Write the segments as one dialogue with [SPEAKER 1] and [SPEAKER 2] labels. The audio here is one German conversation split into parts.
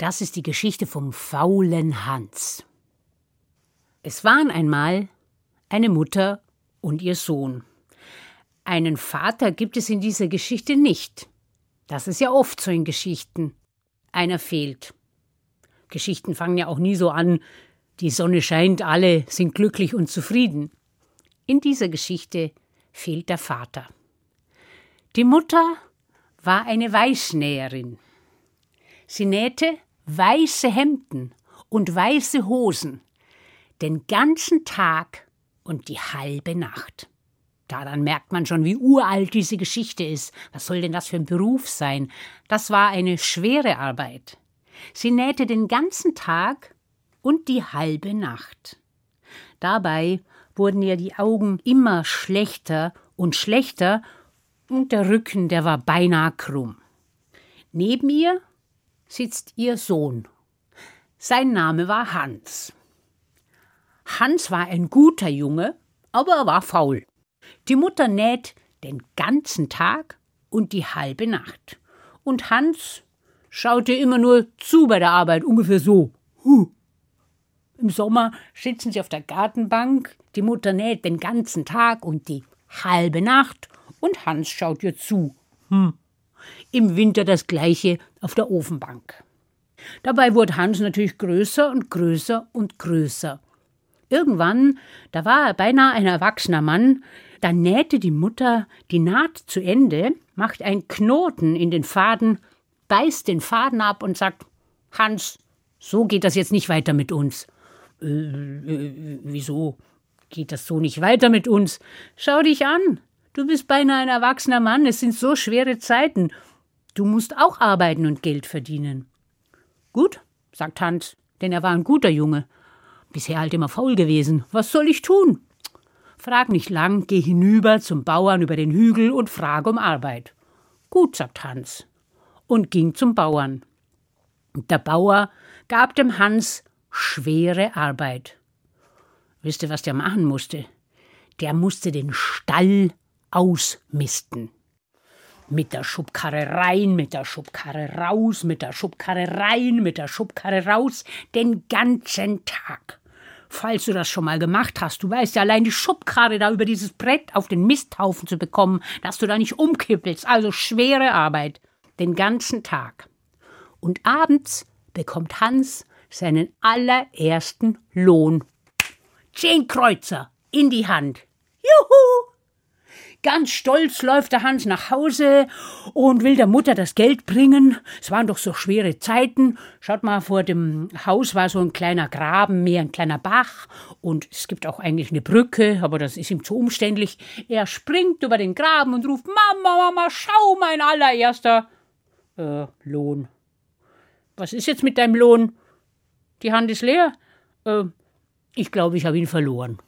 [SPEAKER 1] Das ist die Geschichte vom faulen Hans. Es waren einmal eine Mutter und ihr Sohn. Einen Vater gibt es in dieser Geschichte nicht. Das ist ja oft so in Geschichten. Einer fehlt. Geschichten fangen ja auch nie so an, die Sonne scheint, alle sind glücklich und zufrieden. In dieser Geschichte fehlt der Vater. Die Mutter war eine Weißnäherin. Sie nähte weiße Hemden und weiße Hosen den ganzen Tag und die halbe Nacht. Daran merkt man schon, wie uralt diese Geschichte ist. Was soll denn das für ein Beruf sein? Das war eine schwere Arbeit. Sie nähte den ganzen Tag und die halbe Nacht. Dabei wurden ihr die Augen immer schlechter und schlechter und der Rücken, der war beinahe krumm. Neben ihr sitzt ihr Sohn. Sein Name war Hans. Hans war ein guter Junge, aber er war faul. Die Mutter näht den ganzen Tag und die halbe Nacht. Und Hans schaute immer nur zu bei der Arbeit, ungefähr so. Huh. Im Sommer sitzen sie auf der Gartenbank, die Mutter näht den ganzen Tag und die halbe Nacht und Hans schaut ihr zu. Hm. Im Winter das gleiche auf der Ofenbank. Dabei wurde Hans natürlich größer und größer und größer. Irgendwann, da war er beinahe ein erwachsener Mann, da nähte die Mutter die Naht zu Ende, macht einen Knoten in den Faden, beißt den Faden ab und sagt: Hans, so geht das jetzt nicht weiter mit uns. Äh, äh, wieso geht das so nicht weiter mit uns? Schau dich an. Du bist beinahe ein erwachsener Mann, es sind so schwere Zeiten. Du musst auch arbeiten und Geld verdienen. Gut, sagt Hans, denn er war ein guter Junge. Bisher halt immer faul gewesen. Was soll ich tun? Frag nicht lang, geh hinüber zum Bauern über den Hügel und frag um Arbeit. Gut, sagt Hans, und ging zum Bauern. Der Bauer gab dem Hans schwere Arbeit. Wisst ihr, was der machen musste? Der musste den Stall ausmisten. Mit der Schubkarre rein, mit der Schubkarre raus, mit der Schubkarre rein, mit der Schubkarre raus, den ganzen Tag. Falls du das schon mal gemacht hast, du weißt ja allein die Schubkarre da über dieses Brett auf den Misthaufen zu bekommen, dass du da nicht umkippelst. Also schwere Arbeit. Den ganzen Tag. Und abends bekommt Hans seinen allerersten Lohn. Zehn Kreuzer in die Hand. Juhu! Ganz stolz läuft der Hans nach Hause und will der Mutter das Geld bringen. Es waren doch so schwere Zeiten. Schaut mal, vor dem Haus war so ein kleiner Graben, mehr ein kleiner Bach. Und es gibt auch eigentlich eine Brücke, aber das ist ihm zu umständlich. Er springt über den Graben und ruft: Mama, Mama, schau, mein allererster äh, Lohn. Was ist jetzt mit deinem Lohn? Die Hand ist leer. Äh, ich glaube, ich habe ihn verloren.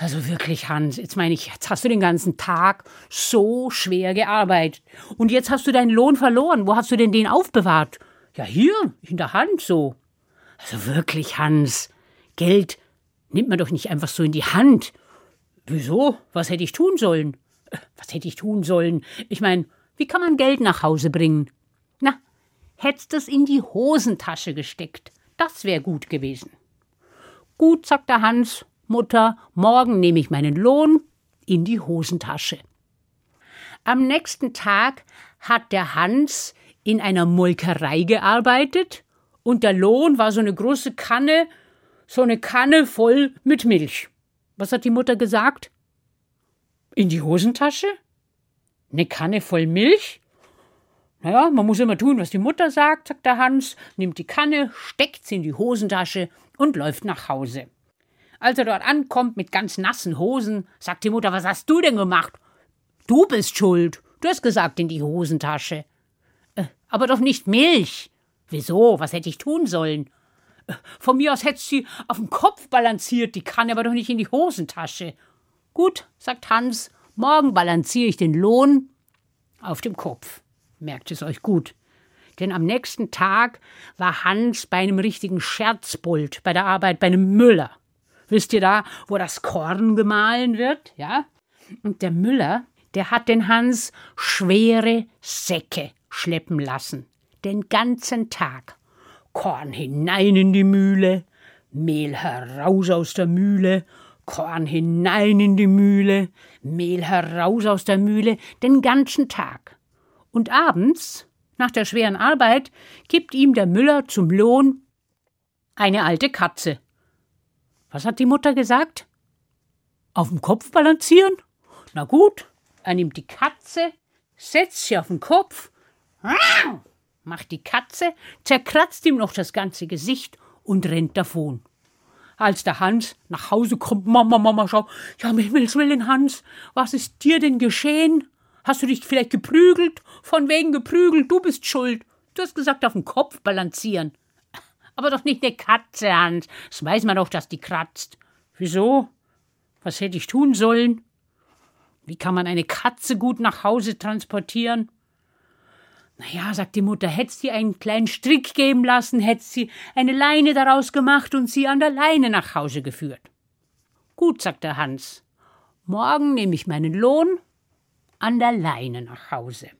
[SPEAKER 1] Also wirklich, Hans, jetzt meine ich, jetzt hast du den ganzen Tag so schwer gearbeitet. Und jetzt hast du deinen Lohn verloren. Wo hast du denn den aufbewahrt? Ja, hier, in der Hand so. Also wirklich, Hans, Geld nimmt man doch nicht einfach so in die Hand. Wieso? Was hätte ich tun sollen? Was hätte ich tun sollen? Ich meine, wie kann man Geld nach Hause bringen? Na, hättest es in die Hosentasche gesteckt. Das wäre gut gewesen. Gut, sagte Hans Mutter, morgen nehme ich meinen Lohn in die Hosentasche. Am nächsten Tag hat der Hans in einer Molkerei gearbeitet und der Lohn war so eine große Kanne, so eine Kanne voll mit Milch. Was hat die Mutter gesagt? In die Hosentasche? Eine Kanne voll Milch? Naja, man muss immer tun, was die Mutter sagt, sagt der Hans, nimmt die Kanne, steckt sie in die Hosentasche und läuft nach Hause. Als er dort ankommt mit ganz nassen Hosen, sagt die Mutter, was hast du denn gemacht? Du bist schuld. Du hast gesagt in die Hosentasche. Äh, aber doch nicht Milch. Wieso? Was hätte ich tun sollen? Äh, von mir aus hättest sie auf dem Kopf balanciert, die kann aber doch nicht in die Hosentasche. Gut, sagt Hans, morgen balanciere ich den Lohn auf dem Kopf. Merkt es euch gut. Denn am nächsten Tag war Hans bei einem richtigen Scherzbold bei der Arbeit bei einem Müller. Wisst ihr da, wo das Korn gemahlen wird? Ja? Und der Müller, der hat den Hans schwere Säcke schleppen lassen. Den ganzen Tag. Korn hinein in die Mühle, Mehl heraus aus der Mühle, Korn hinein in die Mühle, Mehl heraus aus der Mühle, den ganzen Tag. Und abends, nach der schweren Arbeit, gibt ihm der Müller zum Lohn eine alte Katze. Was hat die Mutter gesagt? Auf dem Kopf balancieren? Na gut, er nimmt die Katze, setzt sie auf den Kopf, macht die Katze, zerkratzt ihm noch das ganze Gesicht und rennt davon. Als der Hans nach Hause kommt, Mama, Mama, schau, ja, um Himmels Willen, Hans, was ist dir denn geschehen? Hast du dich vielleicht geprügelt? Von wegen geprügelt, du bist schuld. Du hast gesagt, auf den Kopf balancieren. Aber doch nicht eine Katze, Hans. Das weiß man doch, dass die kratzt. Wieso? Was hätte ich tun sollen? Wie kann man eine Katze gut nach Hause transportieren? Na ja, sagt die Mutter, hättest sie einen kleinen Strick geben lassen, hättest sie eine Leine daraus gemacht und sie an der Leine nach Hause geführt. Gut, sagt der Hans. Morgen nehme ich meinen Lohn an der Leine nach Hause.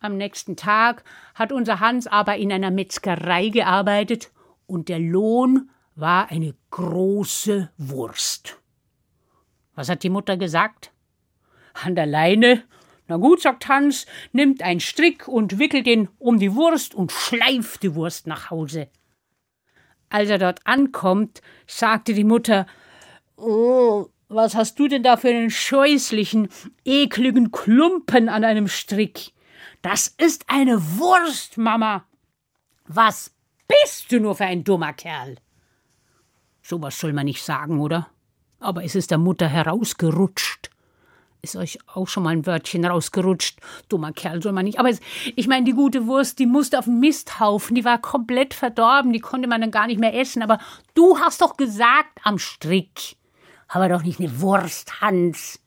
[SPEAKER 1] Am nächsten Tag hat unser Hans aber in einer Metzgerei gearbeitet und der Lohn war eine große Wurst. Was hat die Mutter gesagt? An der Leine na gut, sagt Hans, nimmt einen Strick und wickelt ihn um die Wurst und schleift die Wurst nach Hause. Als er dort ankommt, sagte die Mutter Oh, was hast du denn da für einen scheußlichen, ekligen Klumpen an einem Strick? Das ist eine Wurst, Mama. Was bist du nur für ein dummer Kerl? So was soll man nicht sagen, oder? Aber es ist der Mutter herausgerutscht. Ist euch auch schon mal ein Wörtchen rausgerutscht? Dummer Kerl soll man nicht. Aber es, ich meine, die gute Wurst, die musste auf den Misthaufen, die war komplett verdorben, die konnte man dann gar nicht mehr essen. Aber du hast doch gesagt, am Strick. Aber doch nicht eine Wurst, Hans.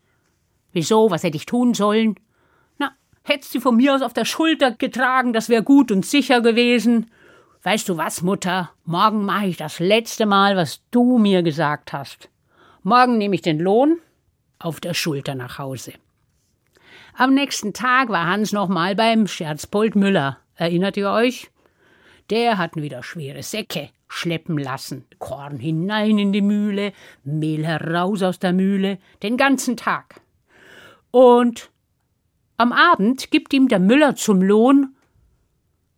[SPEAKER 1] Wieso? Was hätte ich tun sollen? Hättest du von mir aus auf der Schulter getragen, das wäre gut und sicher gewesen. Weißt du was, Mutter? Morgen mache ich das letzte Mal, was du mir gesagt hast. Morgen nehme ich den Lohn auf der Schulter nach Hause. Am nächsten Tag war Hans nochmal beim Scherzbold Müller. Erinnert ihr euch? Der hat wieder schwere Säcke schleppen lassen. Korn hinein in die Mühle, Mehl heraus aus der Mühle, den ganzen Tag. Und am Abend gibt ihm der Müller zum Lohn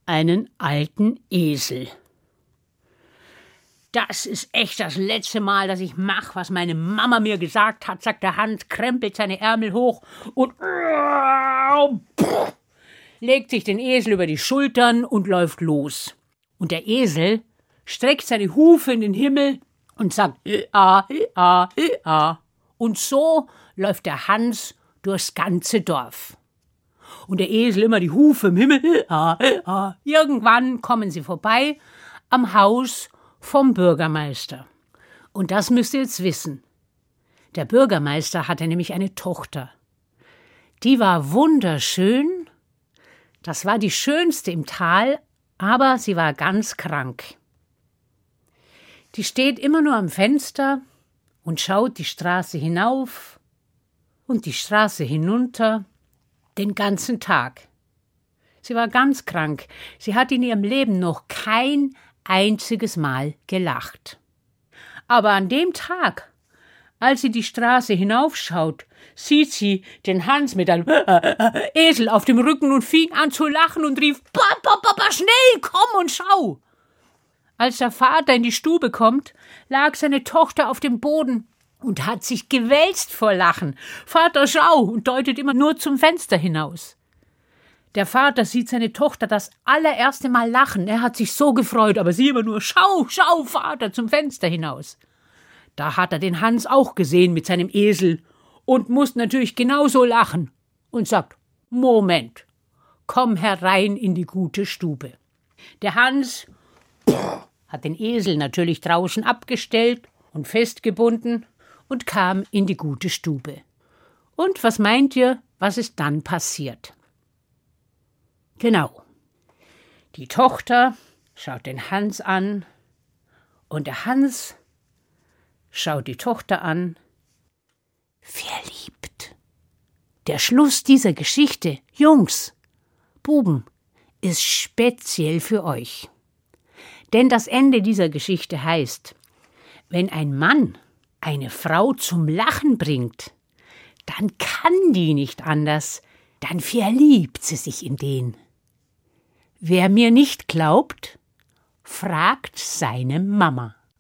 [SPEAKER 1] einen alten Esel das ist echt das letzte Mal, dass ich mache, was meine Mama mir gesagt hat, sagt der Hans, krempelt seine Ärmel hoch und legt sich den Esel über die Schultern und läuft los. Und der Esel streckt seine Hufe in den Himmel und sagt ah, ah, ah. Und so läuft der Hans durchs ganze Dorf. Und der Esel immer die Hufe im Himmel. Irgendwann kommen sie vorbei am Haus vom Bürgermeister. Und das müsst ihr jetzt wissen. Der Bürgermeister hatte nämlich eine Tochter. Die war wunderschön, das war die schönste im Tal, aber sie war ganz krank. Die steht immer nur am Fenster und schaut die Straße hinauf und die Straße hinunter den ganzen Tag. Sie war ganz krank. Sie hat in ihrem Leben noch kein einziges Mal gelacht. Aber an dem Tag, als sie die Straße hinaufschaut, sieht sie den Hans mit einem Esel auf dem Rücken und fing an zu lachen und rief Papa, Papa, schnell, komm und schau. Als der Vater in die Stube kommt, lag seine Tochter auf dem Boden und hat sich gewälzt vor Lachen. Vater, schau, und deutet immer nur zum Fenster hinaus. Der Vater sieht seine Tochter das allererste Mal lachen. Er hat sich so gefreut, aber sie immer nur Schau, schau, Vater, zum Fenster hinaus. Da hat er den Hans auch gesehen mit seinem Esel und muss natürlich genauso lachen und sagt Moment, komm herein in die gute Stube. Der Hans hat den Esel natürlich draußen abgestellt und festgebunden und kam in die gute Stube. Und was meint ihr, was ist dann passiert? Genau. Die Tochter schaut den Hans an und der Hans schaut die Tochter an. Verliebt. Der Schluss dieser Geschichte, Jungs, Buben, ist speziell für euch. Denn das Ende dieser Geschichte heißt, wenn ein Mann eine Frau zum Lachen bringt, dann kann die nicht anders, dann verliebt sie sich in den. Wer mir nicht glaubt, fragt seine Mama.